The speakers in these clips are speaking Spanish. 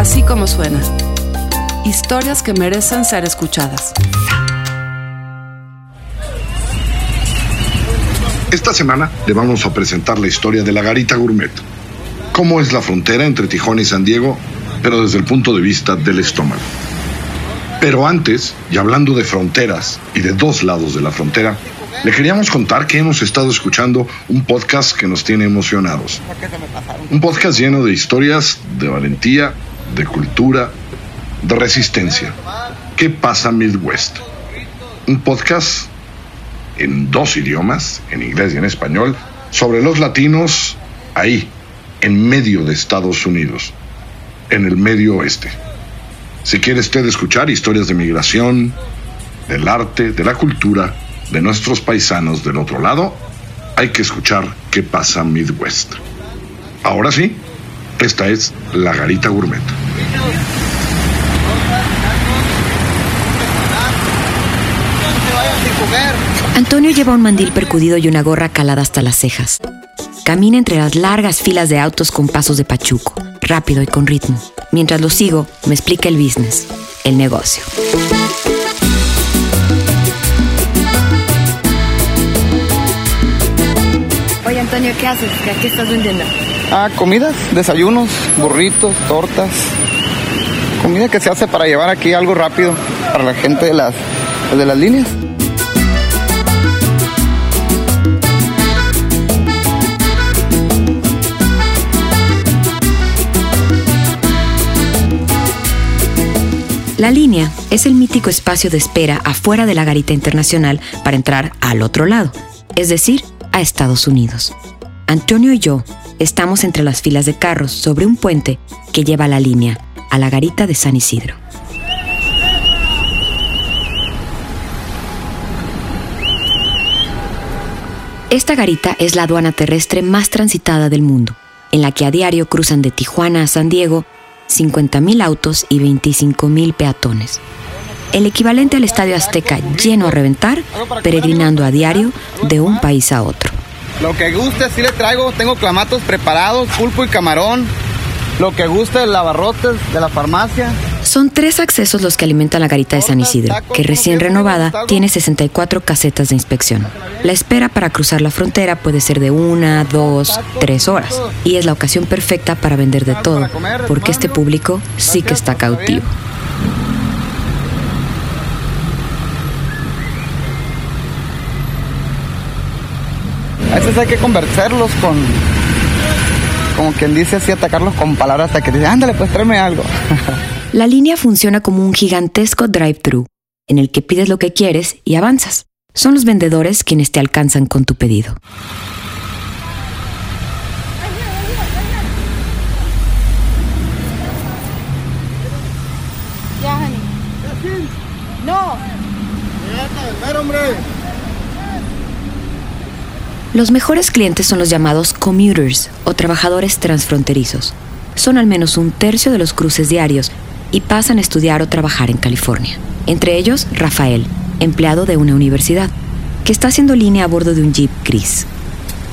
Así como suena. Historias que merecen ser escuchadas. Esta semana le vamos a presentar la historia de la Garita Gourmet. Cómo es la frontera entre Tijuana y San Diego, pero desde el punto de vista del estómago. Pero antes, y hablando de fronteras y de dos lados de la frontera, le queríamos contar que hemos estado escuchando un podcast que nos tiene emocionados. Un podcast lleno de historias de valentía, de cultura, de resistencia. ¿Qué pasa Midwest? Un podcast en dos idiomas, en inglés y en español, sobre los latinos ahí, en medio de Estados Unidos, en el medio oeste. Si quiere usted escuchar historias de migración, del arte, de la cultura, de nuestros paisanos del otro lado, hay que escuchar qué pasa Midwest. Ahora sí, esta es la Garita Gourmet. Antonio lleva un mandil percudido y una gorra calada hasta las cejas. Camina entre las largas filas de autos con pasos de pachuco, rápido y con ritmo. Mientras lo sigo, me explica el business, el negocio. Oye, Antonio, ¿qué haces? ¿Qué estás vendiendo? Ah, comidas, desayunos, burritos, tortas. Comida que se hace para llevar aquí algo rápido para la gente de las, de las líneas. La línea es el mítico espacio de espera afuera de la garita internacional para entrar al otro lado, es decir, a Estados Unidos. Antonio y yo estamos entre las filas de carros sobre un puente que lleva la línea a la garita de San Isidro. Esta garita es la aduana terrestre más transitada del mundo, en la que a diario cruzan de Tijuana a San Diego 50.000 autos y 25.000 peatones. El equivalente al Estadio Azteca lleno a reventar, peregrinando a diario de un país a otro. Lo que guste, sí le traigo. Tengo clamatos preparados, pulpo y camarón. Lo que guste, lavarrotes de la farmacia. Son tres accesos los que alimentan la garita de San Isidro, que recién renovada tiene 64 casetas de inspección. La espera para cruzar la frontera puede ser de una, dos, tres horas, y es la ocasión perfecta para vender de todo, porque este público sí que está cautivo. Veces hay que convencerlos con, como quien dice así, atacarlos con palabras hasta que dicen, ándale, pues tráeme algo. La línea funciona como un gigantesco drive-thru, en el que pides lo que quieres y avanzas. Son los vendedores quienes te alcanzan con tu pedido. Ya, honey. No. Los mejores clientes son los llamados commuters o trabajadores transfronterizos. Son al menos un tercio de los cruces diarios y pasan a estudiar o trabajar en California. Entre ellos, Rafael, empleado de una universidad, que está haciendo línea a bordo de un jeep gris.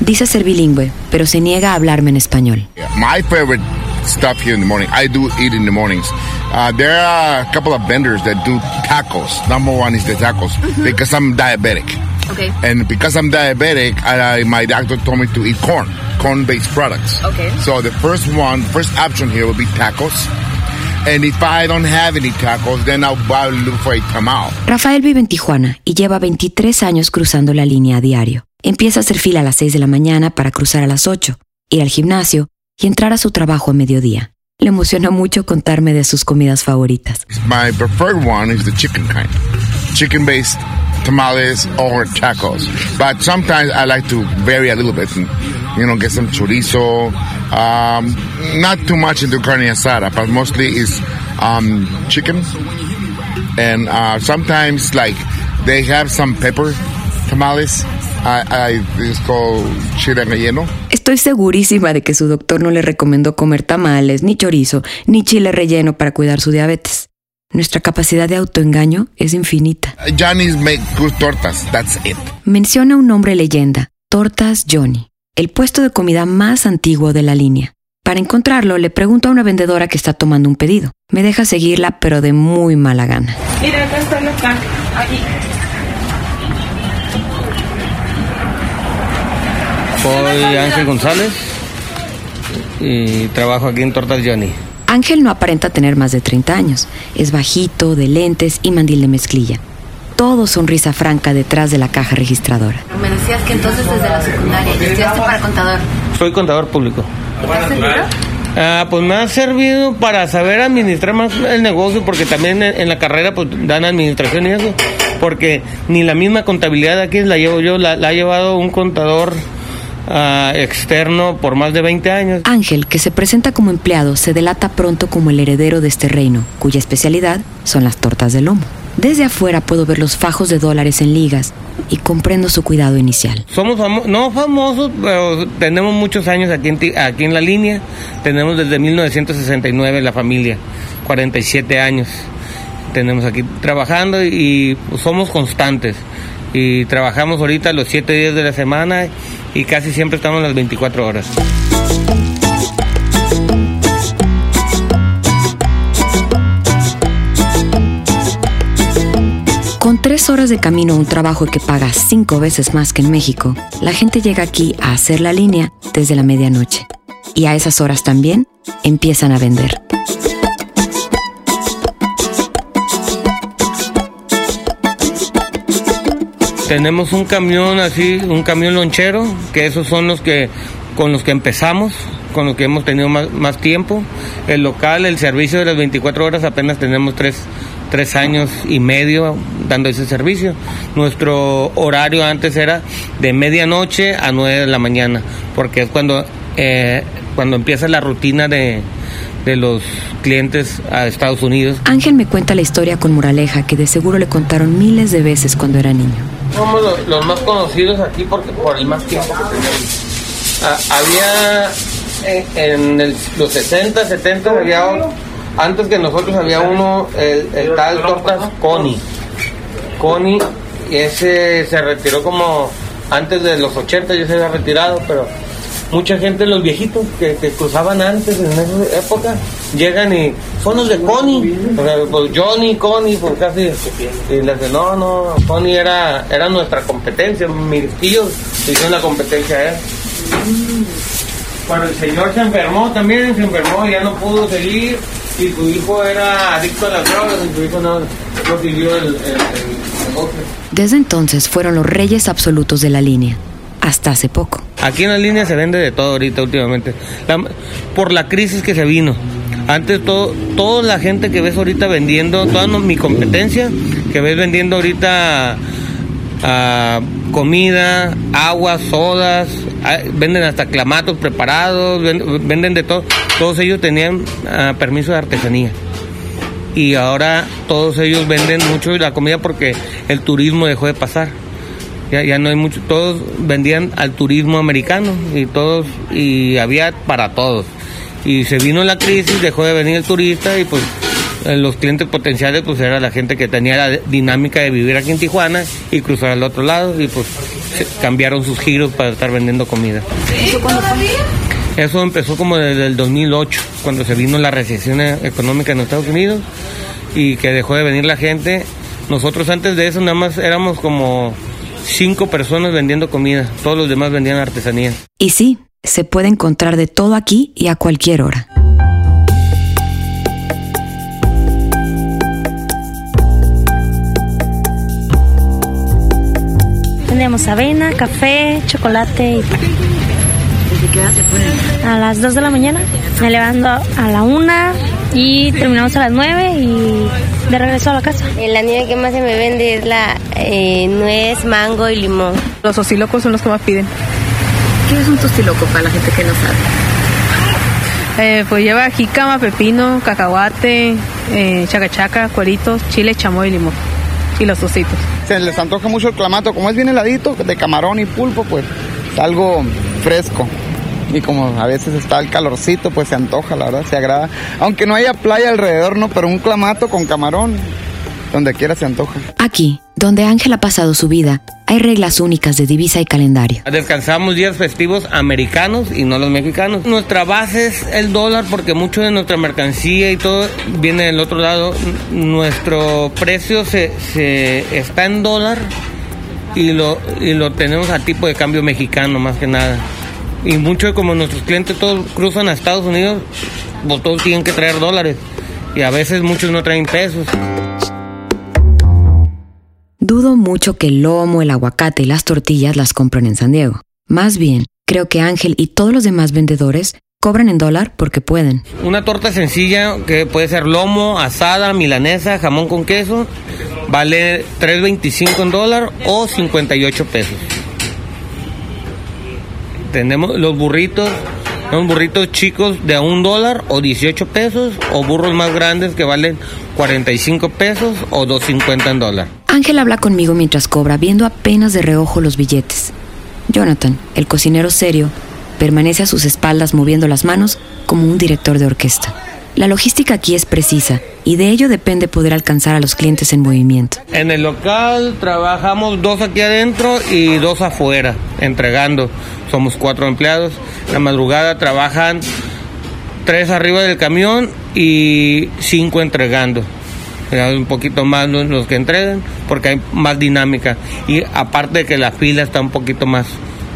Dice ser bilingüe, pero se niega a hablarme en español. My favorite stuff here in the morning, I do eat in the mornings. Uh, there are a couple of vendors that do tacos. Number one is the tacos because I'm diabetic. Okay. And because I'm diabetic, I, my doctor told me to eat corn, corn-based products. Okay. So the first one, first option here will be tacos. And if I don't have any tacos, then I'll, look for a tamal. Rafael vive en Tijuana y lleva 23 años cruzando la línea a diario. Empieza a hacer fila a las 6 de la mañana para cruzar a las 8, ir al gimnasio y entrar a su trabajo a mediodía. Le emociona mucho contarme de sus comidas favoritas. My preferred one is the chicken kind. Chicken-based tamales or tacos. But sometimes I like to vary a little bit and, you know, get some chorizo. Um, not too much into carne asada, but mostly is um, chicken. And uh, sometimes, like, they have some pepper tamales. I, I, it's called chile relleno. Estoy segurísima de que su doctor no le recomendó comer tamales, ni chorizo, ni chile relleno para cuidar su diabetes. Nuestra capacidad de autoengaño es infinita. Johnny's make good tortas. That's it. Menciona un nombre leyenda, Tortas Johnny, el puesto de comida más antiguo de la línea. Para encontrarlo, le pregunto a una vendedora que está tomando un pedido. Me deja seguirla, pero de muy mala gana. Mira, acá está la caja. Aquí. Soy Ángel González y trabajo aquí en Tortas Johnny. Ángel no aparenta tener más de 30 años. Es bajito, de lentes y mandil de mezclilla. Todo sonrisa franca detrás de la caja registradora. Me decías que entonces desde la secundaria ya estudiaste para contador. Soy contador público. Ah, pues me ha servido para saber administrar más el negocio, porque también en, en la carrera pues dan administración y eso, porque ni la misma contabilidad de aquí la llevo yo, la, la ha llevado un contador ah, externo por más de 20 años. Ángel, que se presenta como empleado, se delata pronto como el heredero de este reino, cuya especialidad son las tortas de lomo. Desde afuera puedo ver los fajos de dólares en ligas y comprendo su cuidado inicial. Somos no famosos, pero tenemos muchos años aquí en, aquí en la línea. Tenemos desde 1969 la familia, 47 años. Tenemos aquí trabajando y pues, somos constantes. Y trabajamos ahorita los 7 días de la semana y casi siempre estamos las 24 horas. Con tres horas de camino a un trabajo que paga cinco veces más que en México, la gente llega aquí a hacer la línea desde la medianoche. Y a esas horas también empiezan a vender. Tenemos un camión así, un camión lonchero, que esos son los que con los que empezamos, con los que hemos tenido más, más tiempo. El local, el servicio de las 24 horas, apenas tenemos tres, tres años y medio dando ese servicio. Nuestro horario antes era de medianoche a 9 de la mañana, porque es cuando, eh, cuando empieza la rutina de, de los clientes a Estados Unidos. Ángel me cuenta la historia con moraleja que de seguro le contaron miles de veces cuando era niño. Somos lo- los más conocidos aquí porque por el más tiempo que tenemos. Ah, había en, en los 60, 70 había un- antes que nosotros había uno el, el tal Tortas Connie. Connie ese se retiró como antes de los 80 ya se había retirado, pero mucha gente, los viejitos que, cruzaban antes en esa época, llegan y son los de Connie, o sea, pues Johnny, Connie, pues casi, y les dicen, no, no, Connie era, era nuestra competencia, mis tíos hicieron la competencia a él. Bueno, el señor se enfermó también, se enfermó y ya no pudo seguir, y su hijo era adicto a las drogas, y su hijo no, no siguió el, el, el. Desde entonces fueron los reyes absolutos de la línea, hasta hace poco. Aquí en la línea se vende de todo ahorita últimamente. Por la crisis que se vino. Antes todo, toda la gente que ves ahorita vendiendo, toda mi competencia que ves vendiendo ahorita ah, comida, agua, sodas, ah, venden hasta clamatos preparados, ven- venden de todo. Todos ellos tenían ah, permiso de artesanía. Y ahora todos ellos venden mucho la comida porque el turismo dejó de pasar. Ya, ya no hay mucho, todos vendían al turismo americano y todos, y había para todos. Y se vino la crisis, dejó de venir el turista y pues eh, los clientes potenciales pues era la gente que tenía la dinámica de vivir aquí en Tijuana y cruzar al otro lado y pues se- cambiaron sus giros para estar vendiendo comida. Eso empezó como desde el 2008, cuando se vino la recesión eh, económica en Estados Unidos y que dejó de venir la gente. Nosotros antes de eso nada más éramos como cinco personas vendiendo comida, todos los demás vendían artesanía. Y sí, se puede encontrar de todo aquí y a cualquier hora. Tenemos avena, café, chocolate y pan. ¿Desde qué hora se ponen? A las 2 de la mañana, me levanto a la 1 y terminamos a las 9 y de regreso a la casa. Eh, La nieve que más se me vende es la eh, nuez, mango y limón. Los osilocos son los que más piden. ¿Qué es un tostiloco para la gente que no sabe? Eh, pues lleva jícama, pepino, cacahuate, eh, chacachaca, cueritos, chile, chamoy y limón. Y los ositos. Se les antoja mucho el clamato, como es bien heladito, de camarón y pulpo, pues es algo fresco. Y como a veces está el calorcito, pues se antoja, la verdad, se agrada. Aunque no haya playa alrededor, no, pero un clamato con camarón, donde quiera se antoja. Aquí, donde Ángel ha pasado su vida, hay reglas únicas de divisa y calendario. Descansamos días festivos americanos y no los mexicanos. Nuestra base es el dólar porque mucho de nuestra mercancía y todo viene del otro lado. Nuestro precio se, se está en dólar y lo, y lo tenemos a tipo de cambio mexicano más que nada. Y mucho como nuestros clientes todos cruzan a Estados Unidos, pues todos tienen que traer dólares. Y a veces muchos no traen pesos. Dudo mucho que el lomo, el aguacate y las tortillas las compren en San Diego. Más bien, creo que Ángel y todos los demás vendedores cobran en dólar porque pueden. Una torta sencilla que puede ser lomo, asada, milanesa, jamón con queso, vale 3.25 en dólar o 58 pesos. Tenemos los burritos, son burritos chicos de a un dólar o 18 pesos o burros más grandes que valen 45 pesos o 2.50 en dólar. Ángel habla conmigo mientras cobra, viendo apenas de reojo los billetes. Jonathan, el cocinero serio, permanece a sus espaldas moviendo las manos como un director de orquesta. La logística aquí es precisa y de ello depende poder alcanzar a los clientes en movimiento. En el local trabajamos dos aquí adentro y dos afuera, entregando. Somos cuatro empleados. La madrugada trabajan tres arriba del camión y cinco entregando. Un poquito más los que entregan porque hay más dinámica y aparte de que la fila está un poquito más,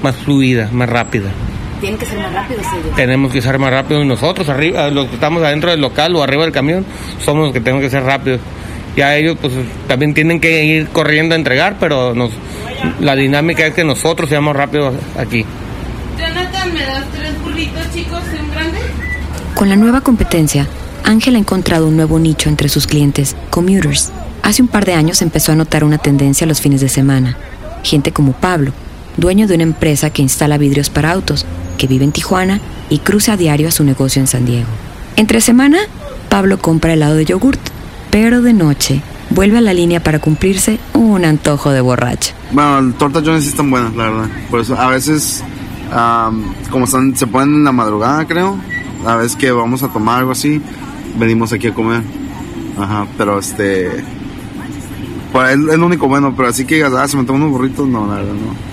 más fluida, más rápida. Tienen que ser más rápidos ellos. Tenemos que ser más rápidos nosotros, arriba, los que estamos adentro del local o arriba del camión, somos los que tenemos que ser rápidos. Ya ellos pues también tienen que ir corriendo a entregar, pero nos, la dinámica es que nosotros seamos rápidos aquí. Jonathan, ¿me das tres burritos chicos y un grande? Con la nueva competencia, Ángel ha encontrado un nuevo nicho entre sus clientes, commuters. Hace un par de años empezó a notar una tendencia los fines de semana. Gente como Pablo, dueño de una empresa que instala vidrios para autos, que vive en Tijuana y cruza a diario a su negocio en San Diego. Entre semana, Pablo compra helado de yogurt, pero de noche vuelve a la línea para cumplirse un antojo de borracho. Bueno, tortas Johnny sí están buenas, la verdad. Por eso a veces, am, como están, se ponen en la madrugada, creo. A veces que vamos a tomar algo así, venimos aquí a comer. Ajá, pero este. Es, lo único bueno, pero así que ah, se me toman unos burritos, no, la verdad, no.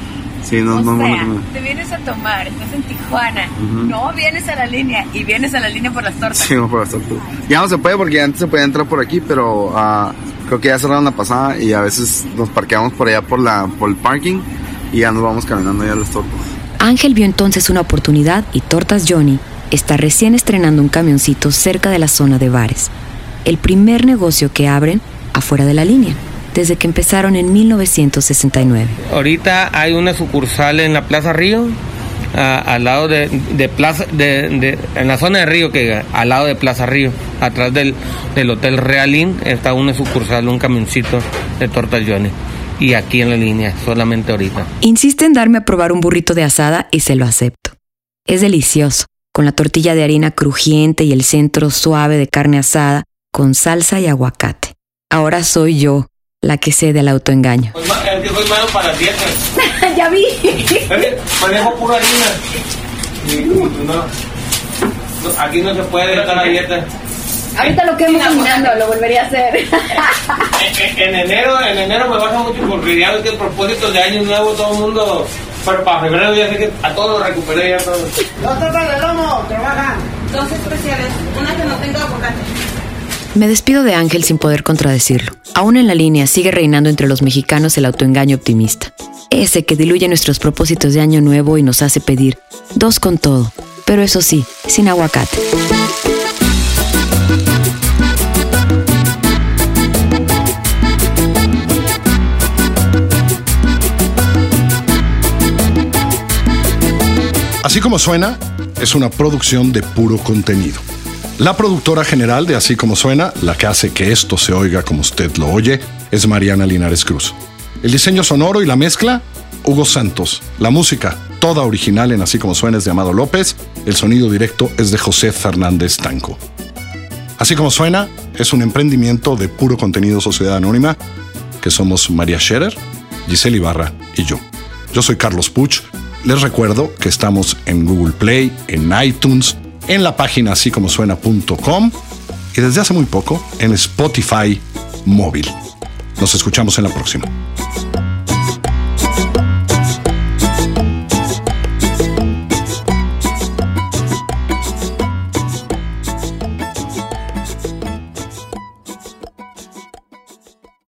Sí, no, no, no, no, no. te vienes a tomar, estás en Tijuana, no vienes a la línea y vienes a la línea por las tortas. Sí, no, por las tortas. Ya no se puede porque antes se podía entrar por aquí, pero ah, creo que ya cerraron la pasada y a veces nos parqueamos por allá por, la, por el parking y ya nos vamos caminando ya a las tortas. Ángel vio entonces una oportunidad y Tortas Johnny está recién estrenando un camioncito cerca de la zona de bares. El primer negocio que abren afuera de la línea, desde que empezaron en 1969. Ahorita hay una sucursal en la Plaza Río, a- al lado de, de Plaza, de, de- en la zona de Río, que al lado de Plaza Río, atrás del, del Hotel Realín, está una sucursal, un camioncito de tortas Johnny. Y aquí en la línea, solamente ahorita. Insiste en darme a probar un burrito de asada y se lo acepto. Es delicioso, con la tortilla de harina crujiente y el centro suave de carne asada, con salsa y aguacate. Ahora soy yo la que cede al autoengaño. Es que soy malo para dietas. ya vi. Manejo pura harina. aquí no se puede estar a dieta. Ahorita lo quemo caminando, lo volvería a hacer. En, en enero, en enero me baja mucho porque ya ves que el propósito de año nuevo todo el mundo, pero para febrero ya sé que a todos lo recuperé ya todo. Dos tortas de lomo, trabajan. Dos especiales, una que no tenga aguacate. Me despido de Ángel sin poder contradecirlo. Aún en la línea sigue reinando entre los mexicanos el autoengaño optimista. Ese que diluye nuestros propósitos de año nuevo y nos hace pedir dos con todo, pero eso sí, sin aguacate. Así como suena, es una producción de puro contenido. La productora general de Así como suena, la que hace que esto se oiga como usted lo oye, es Mariana Linares Cruz. El diseño sonoro y la mezcla, Hugo Santos. La música, toda original en Así como suena, es de Amado López. El sonido directo es de José Fernández Tanco. Así como suena, es un emprendimiento de puro contenido Sociedad Anónima, que somos María Scherer, Giselle Ibarra y yo. Yo soy Carlos Puch. Les recuerdo que estamos en Google Play, en iTunes, en la página así como suena.com y desde hace muy poco en Spotify móvil. Nos escuchamos en la próxima.